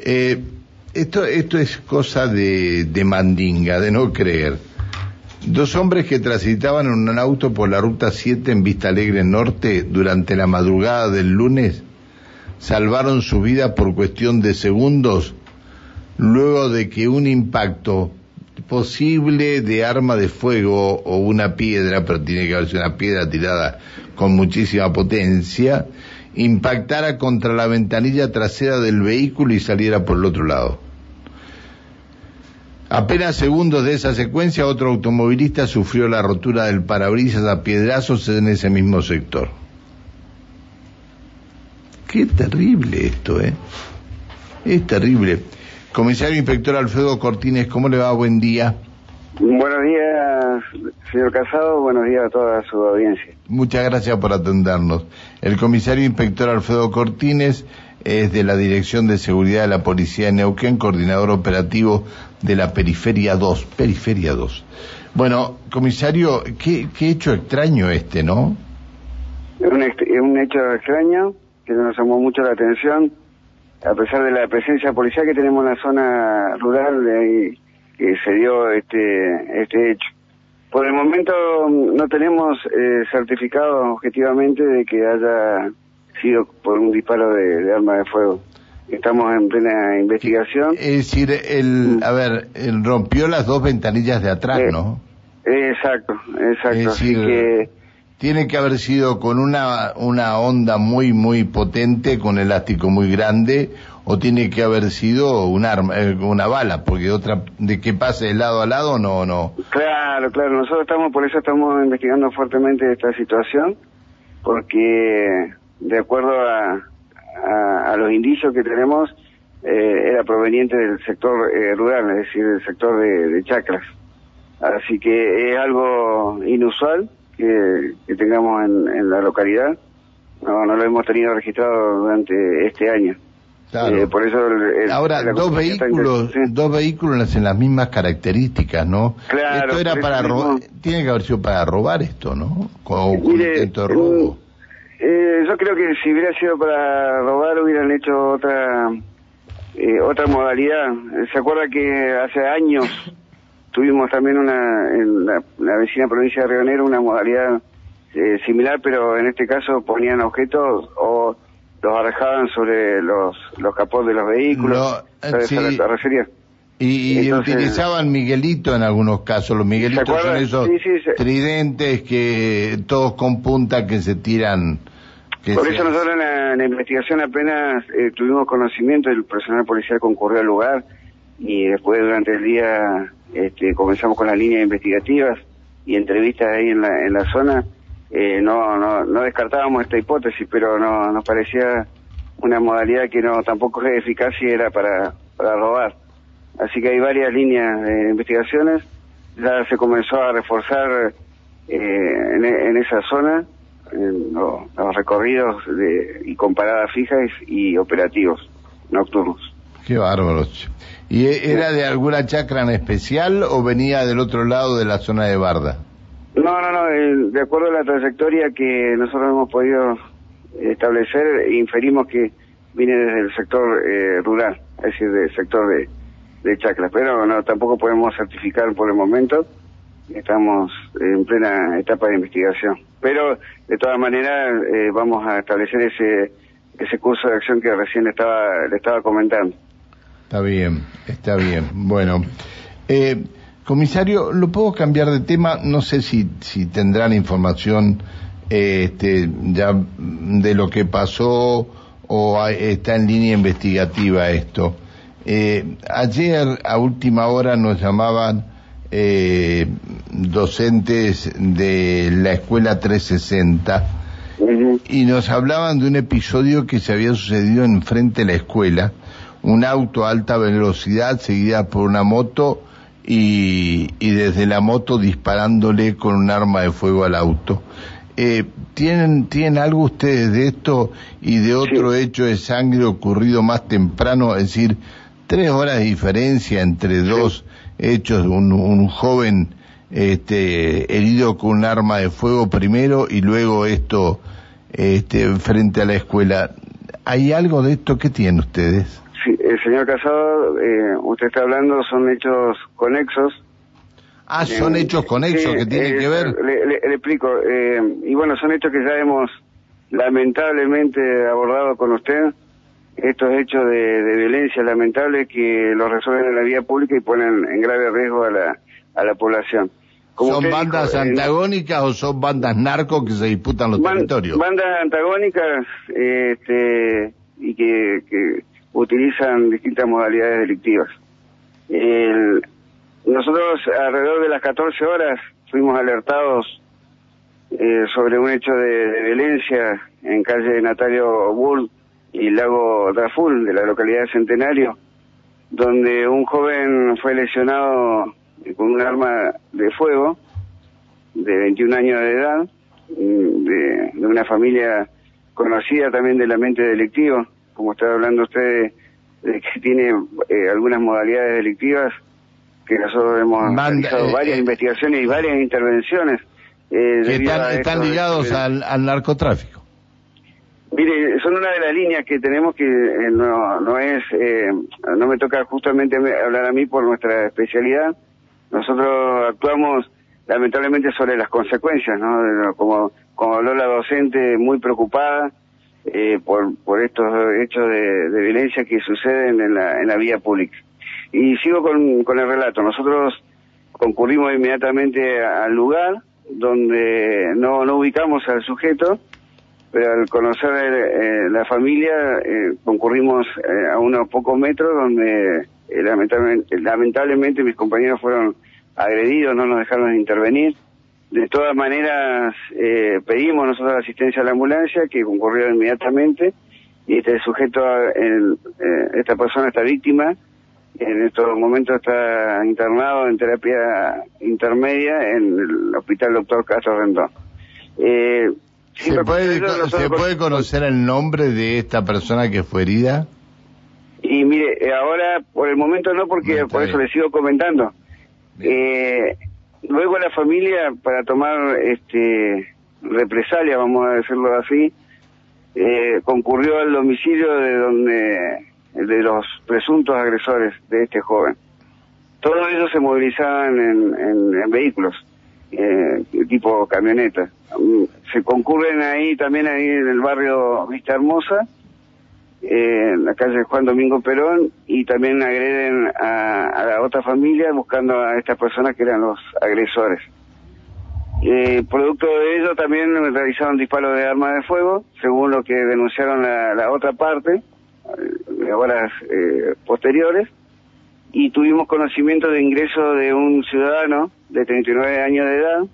Eh, esto, esto es cosa de, mandinga, de no creer. Dos hombres que transitaban en un auto por la ruta 7 en Vista Alegre Norte durante la madrugada del lunes salvaron su vida por cuestión de segundos luego de que un impacto posible de arma de fuego o una piedra, pero tiene que haber sido una piedra tirada con muchísima potencia, impactara contra la ventanilla trasera del vehículo y saliera por el otro lado. Apenas segundos de esa secuencia, otro automovilista sufrió la rotura del parabrisas a piedrazos en ese mismo sector. Qué terrible esto, ¿eh? Es terrible. Comisario Inspector Alfredo Cortines, ¿cómo le va? Buen día. Buenos días, señor Casado. Buenos días a toda su audiencia. Muchas gracias por atendernos. El comisario Inspector Alfredo Cortines es de la Dirección de Seguridad de la Policía de Neuquén, coordinador operativo de la Periferia 2. Periferia 2. Bueno, comisario, qué, qué hecho extraño este, ¿no? Es un, hecho extraño que nos llamó mucho la atención, a pesar de la presencia policial que tenemos en la zona rural de que se dio este, este hecho. Por el momento no tenemos eh, certificado objetivamente de que haya sido por un disparo de, arma de fuego. Estamos en plena investigación. Es decir, el, a ver, él rompió las dos ventanillas de atrás, Eh, ¿no? Exacto, exacto. Es Así decir, que Tiene que haber sido con una, una onda muy, muy potente, con elástico muy grande, o tiene que haber sido un arma, eh, una bala, porque otra, de que pase de lado a lado, no, no. Claro, claro, nosotros estamos, por eso estamos investigando fuertemente esta situación, porque de acuerdo a, a, a los indicios que tenemos, eh, era proveniente del sector eh, rural, es decir, del sector de, de chacras. Así que es algo inusual que, tengamos en, en la localidad, no, no lo hemos tenido registrado durante este año. Claro. Eh, por eso el- el- Ahora, dos vehículos, dos vehículos en las mismas características, ¿no? Claro, esto era para robar, tiene que haber sido para robar esto, ¿no? Con, con Mire, intento de robo. eh, yo creo que si hubiera sido para robar hubieran hecho otra eh, otra modalidad. Eh, ¿Se acuerda que hace años tuvimos también una en la, la vecina provincia de Río Negro una modalidad eh, similar, pero en este caso ponían objetos o los arrojaban sobre los los capós de los vehículos. No, ¿Sabes sí. a la que te referías? Y, Entonces- utilizaban Miguelito en algunos casos. Los Miguelitos ¿Se son esos Sí, sí, se- tridentes que todos con punta que se tiran. que Por se- eso nosotros en la, en la investigación apenas eh, tuvimos conocimiento, el personal policial concurrió al lugar y después durante el día este, comenzamos con las líneas investigativas y entrevistas ahí en la, en la zona. Eh, no, no, no descartábamos esta hipótesis, pero no nos parecía una modalidad que no tampoco es eficaz y era para, para robar. Así que hay varias líneas de investigaciones. Ya se comenzó a reforzar eh, en, en esa zona en lo- los recorridos de, y con paradas fijas y operativos nocturnos. Qué bárbaro. che. ¿Y e- era de alguna chacra en especial o venía del otro lado de la zona de Barda? No, no, no, eh, de acuerdo a la trayectoria que nosotros hemos podido establecer, inferimos que viene desde el sector eh, rural, es decir, del sector de, de Chacras, pero no, tampoco podemos certificar por el momento, estamos en plena etapa de investigación. Pero, de todas maneras, eh, vamos a establecer ese ese curso de acción que recién le estaba, le estaba comentando. Está bien, está bien. Bueno, eh, comisario, ¿lo puedo cambiar de tema? No sé si, si tendrán información este, ya de lo que pasó o hay- está en línea investigativa esto. Eh, ayer a última hora nos llamaban eh, docentes de la escuela 360 Ujú. y nos hablaban de un episodio que se había sucedido enfrente de la escuela, un auto a alta velocidad seguida por una moto y, y desde la moto disparándole con un arma de fuego al auto. Eh, ¿tienen, ¿Tienen algo ustedes de esto y de otro hecho de sangre ocurrido más temprano? Es decir, tres horas de diferencia entre dos hechos, un, un joven este, herido con un arma de fuego primero y luego esto este, frente a la escuela. ¿Hay algo de esto que tienen ustedes? El señor Casado, eh, usted está hablando, son hechos conexos. Ah, son Eh, hechos conexos que tienen eh, que ver. Le, le- le explico. eh, y bueno, son hechos que ya hemos lamentablemente abordado con usted. Estos hechos de, de violencia lamentables que los resuelven en la vía pública y ponen en grave riesgo a la, a la población. Como ¿Son bandas dijo, eh, antagónicas o son bandas narcos que se disputan los Ban- territorios? Bandas antagónicas este, y que, que utilizan distintas modalidades delictivas. El- nosotros alrededor de las 14 horas fuimos alertados eh, sobre un hecho de, de violencia en calle Natario Bull y Lago Traful de la localidad de Centenario, donde un joven fue lesionado con un arma de fuego de 21 años de edad, mm, de, de una familia conocida también del ambiente delictivo, como está hablando usted de que tiene eh, algunas modalidades delictivas, que nosotros hemos Banda- realizado eh, varias eh, investigaciones y varias intervenciones. eh, que están, ligados de- al, al narcotráfico. Mire, son una de las líneas que tenemos que eh, no, no es, eh, no me toca justamente me- hablar a mí por nuestra especialidad. Nosotros actuamos lamentablemente sobre las consecuencias, ¿no? De lo- Como, como habló la docente muy preocupada eh, por, por estos hechos de, de violencia que suceden en la, en la vía pública. Y sigo con, con el relato. Nosotros concurrimos inmediatamente al lugar donde no, no ubicamos al sujeto, pero al conocer eh, la familia eh, concurrimos eh, a unos pocos metros donde eh, lamentablemente, lamentablemente mis compañeros fueron agredidos, no nos dejaron intervenir. De todas maneras, eh, pedimos nosotros la asistencia a la ambulancia que concurrió inmediatamente y este sujeto, el- eh, esta persona, esta víctima, en estos momentos está internado en terapia intermedia en el Hospital Doctor Castro Rendón. Eh, ¿Se puede, nosotros ¿Se puede conocer el nombre de esta persona que fue herida? Y mire, eh, ahora por el momento no, porque No, por eso bien. le sigo comentando. Eh, luego la familia, para tomar este represalia, vamos a decirlo así, eh, concurrió al domicilio de donde de los presuntos agresores de este joven. Todos ellos se movilizaban en, vehículos, eh, tipo camioneta. Mm, Se concurren ahí también ahí en el barrio Vista Hermosa, eh, en la calle Juan Domingo Perón y también agreden a, otra familia buscando a estas personas que eran los agresores. Eh, producto de ello también realizaron disparos de arma de fuego, según lo que denunciaron la, la otra parte, eh, horas eh, posteriores, y tuvimos conocimiento de ingreso de un ciudadano de 39 años de edad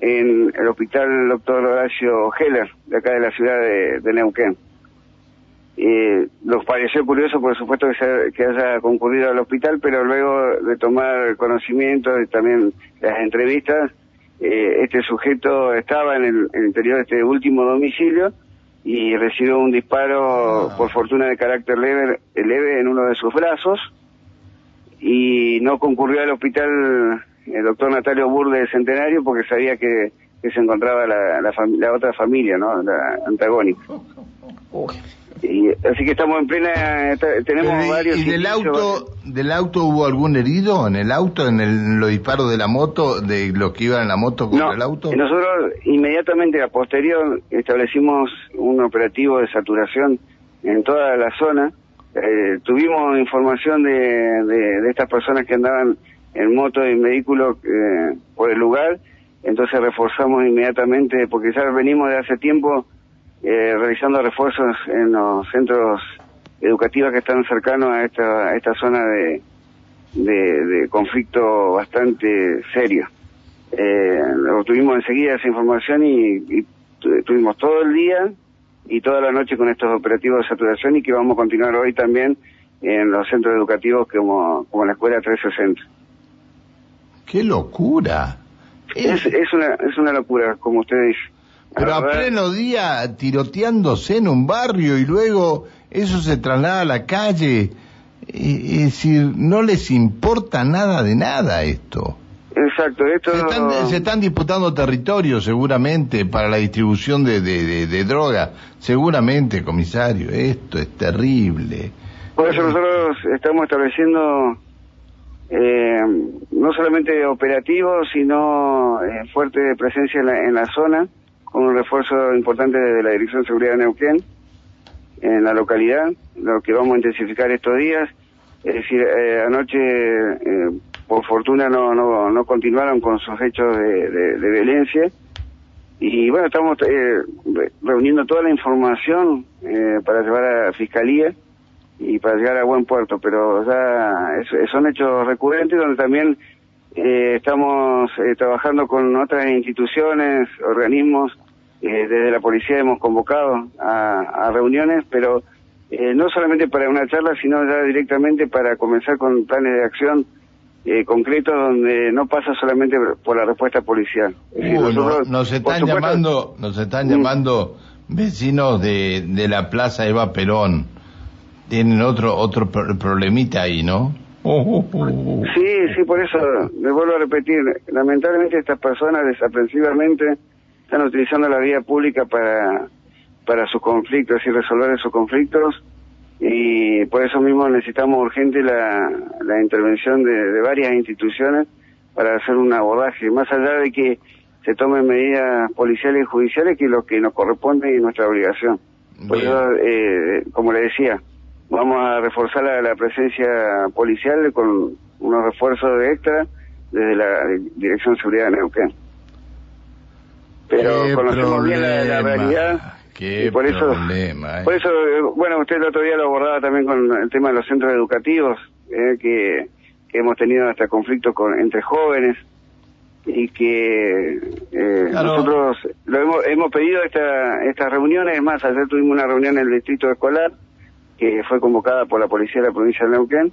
en el hospital doctor Horacio Heller, de acá de la ciudad de Neuquén. Eh, nos pareció curioso, por supuesto, que, se- que haya concurrido al hospital, pero luego de tomar conocimiento y también las entrevistas, eh, este sujeto estaba en el, en el interior de este último domicilio y recibió un disparo, Ah. por fortuna, de carácter leve, leve en uno de sus brazos y no concurrió al hospital el doctor Natalio Burde de Centenario porque sabía que, que se encontraba la, la otra familia, ¿no? La antagónica. Y, así que estamos en plena, está- tenemos Pero, ¿y- varios... ¿Y del auto, del auto hubo algún herido en el auto, en, el, en los disparos de la moto, de los que iban en la moto contra No, el auto? nosotros inmediatamente a posterior establecimos un operativo de saturación en toda la zona. Eh, tuvimos información de, de, de estas personas que andaban en moto y en vehículo eh, por el lugar, entonces reforzamos inmediatamente, porque ya venimos de hace tiempo eh, realizando refuerzos en los centros educativos que están cercanos a esta, a esta zona de, de, de conflicto bastante serio. Eh, obtuvimos enseguida esa información y, y tu- tuvimos todo el día y toda la noche con estos operativos de saturación y que vamos a continuar hoy también en los centros educativos como, como la Escuela 360. ¡Qué locura! Es, es, una, es una locura, como usted dice. Pero a pleno día tiroteándose en un barrio y luego eso se traslada a la calle. Eh, Es decir, no les importa nada de nada esto. Exacto, esto... Se están, se están disputando territorios seguramente para la distribución de, de, de- de droga. Seguramente, comisario, esto es terrible. Por eso nosotros estamos estableciendo eh, no solamente operativos, sino eh, fuerte presencia en la, en la zona, un refuerzo importante de la Dirección de Seguridad de Neuquén en la localidad, lo que vamos a intensificar estos días. Es decir, eh, anoche, eh, por fortuna, no, no, no continuaron con sus hechos de, de, violencia. Y bueno, estamos eh, re- reuniendo toda la información eh, para llevar a Fiscalía y para llegar a buen puerto, pero ya es- son hechos recurrentes donde también eh, estamos eh, trabajando con otras instituciones, organismos, eh, desde la policía hemos convocado a, a reuniones, pero eh, no solamente para una charla, sino ya directamente para comenzar con planes de acción eh, concretos donde no pasa solamente por la respuesta policial. Es decir, Uh, no- nos están supuesto, llamando, nos están Mm. llamando vecinos de, de la Plaza Eva Perón. Tienen otro otro pro- problemita ahí, ¿no? Sí, sí, por eso le vuelvo a repetir. Lamentablemente estas personas desaprensivamente están utilizando la vía pública para, para sus conflictos y resolver esos conflictos y por eso mismo necesitamos urgente la, la intervención de, de varias instituciones para hacer un abordaje, más allá de que se tomen medidas policiales y judiciales, que es lo que nos corresponde y nuestra obligación. Por eso, eh, como le decía, vamos a reforzar la, la presencia policial con unos refuerzos de extra desde la Dirección de Seguridad de Neuquén. Pero conocemos bien la, la realidad qué y por eso, problema, eh. por eso, eh, bueno, usted el otro día lo abordaba también con el tema de los centros educativos, eh, que, que hemos tenido hasta conflictos con, entre jóvenes y que eh, Claro. nosotros lo hemos, hemos pedido esta, estas reuniones, es más, ayer tuvimos una reunión en el distrito escolar que fue convocada por la policía de la provincia de Neuquén,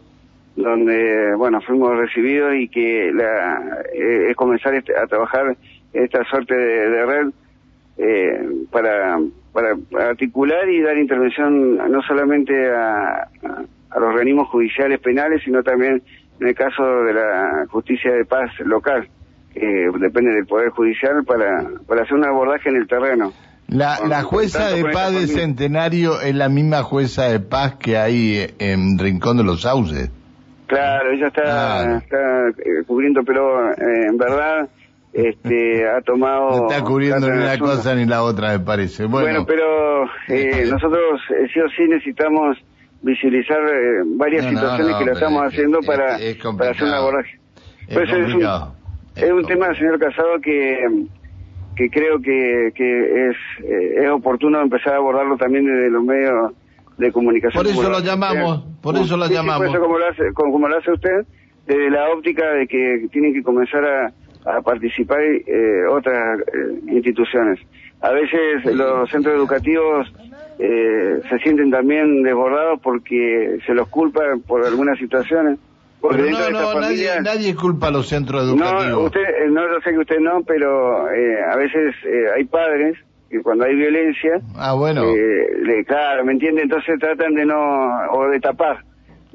donde, bueno, fuimos recibidos y que la, eh, es comenzar este- a trabajar esta suerte de, de red eh, para, para articular y dar intervención no solamente a, a- a los organismos judiciales penales, sino también en el caso de la justicia de paz local, que depende del Poder Judicial, para, para hacer un abordaje en el terreno. La, la jueza de paz de. Centenario es la misma jueza de paz que hay en Rincón de los Sauces. Claro, ella está, está eh, cubriendo, pero eh, en verdad este, ha tomado... No está cubriendo ni una cosa ni la otra, me parece. Bueno, Bueno, pero eh, nosotros eh, sí o sí necesitamos visibilizar eh, varias No, situaciones no, que lo estamos es- haciendo es- para, es para hacer un abordaje. es Pues es un-. Es un tema, señor Casado, que, que creo que, que es, eh, es oportuno empezar a abordarlo también desde los medios de comunicación. Por eso lo llamamos, por eso lo Sí, sí, llamamos. por eso como lo hace, como, lo hace usted, desde la óptica de que tienen que comenzar a, a participar eh, otras eh, instituciones. A veces los centros educativos eh, se sienten también desbordados porque se los culpa por algunas situaciones. Porque Pero no, de no, nadie, familia- nadie culpa a los centros no, educativos. usted, eh, no, yo sé que usted no, pero eh, a veces eh, hay padres que cuando hay violencia, Ah, bueno. eh, le- claro, ¿me entiende? Entonces tratan de no, o de tapar.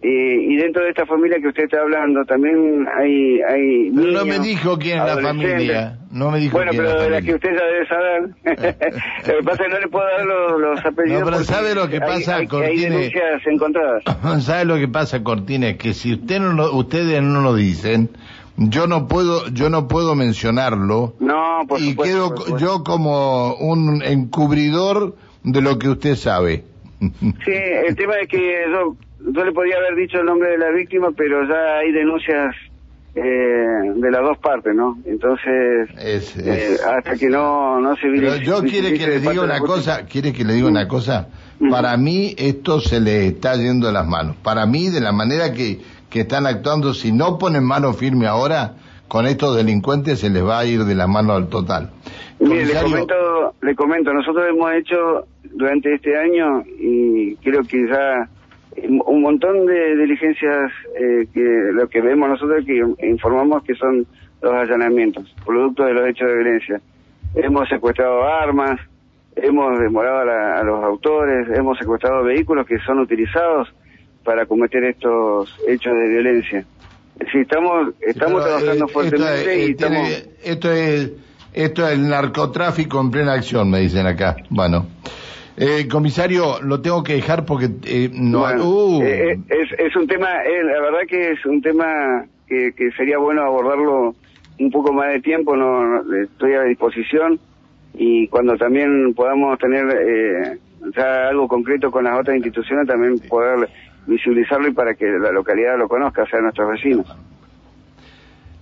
Eh, y dentro de esta familia que usted está hablando, también hay, hay niños, no me dijo quién es la familia. No me dijo Bueno, quién pero de la la que usted ya debe saber. lo que pasa es que no le puedo dar los, los apellidos. No, pero ¿sabe lo que hay- pasa, hay, hay, Cortine? denuncias encontradas. ¿Sabe lo que pasa, Cortina? Es que si usted no lo- ustedes no lo dicen, yo no puedo, yo no puedo mencionarlo No, por y supuesto. quedo por supuesto. yo como un encubridor de lo que usted sabe. Sí, el tema es que yo, yo le podía haber dicho el nombre de la víctima, pero ya hay denuncias eh, de las dos partes, ¿no? Entonces, Es- eh, hasta que no, no se Pero yo quiere que le de parte diga la una cosa, quiere que le diga una cosa. Para mí esto se le está yendo de las manos. Para mí, de la manera que, que están actuando, si no ponen mano firme ahora, con estos delincuentes se les va a ir de las manos al total. Mire, le comento, le comento, nosotros hemos hecho durante este año y creo que ya un montón de diligencias eh, que lo que vemos nosotros que informamos que son los allanamientos, producto de los hechos de violencia. Hemos secuestrado armas, hemos demorado a, la- a los autores, hemos secuestrado vehículos que son utilizados para cometer estos hechos de violencia. Sí, estamos, estamos pero, trabajando eh, fuertemente esto, es- y eh, tiene- estamos... esto es esto es el narcotráfico en plena acción, me dicen acá. Bueno, Eh, comisario, lo tengo que dejar porque eh, no. Bueno, uh. eh, eh, es, es un tema, eh, la verdad que es un tema que, que sería bueno abordarlo un poco más de tiempo, no, no, estoy a disposición y cuando también podamos tener eh, ya algo concreto con las otras instituciones también poder visibilizarlo y para que la localidad lo conozca, o sea, nuestros vecinos.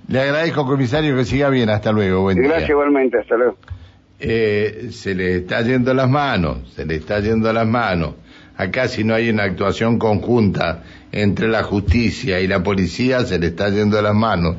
Le agradezco, comisario, que siga bien. Hasta luego. Buen día. Gracias igualmente, hasta luego. Eh, se le está yendo las manos, se le está yendo las manos. Acá si no hay una actuación conjunta entre la justicia y la policía, se le está yendo las manos.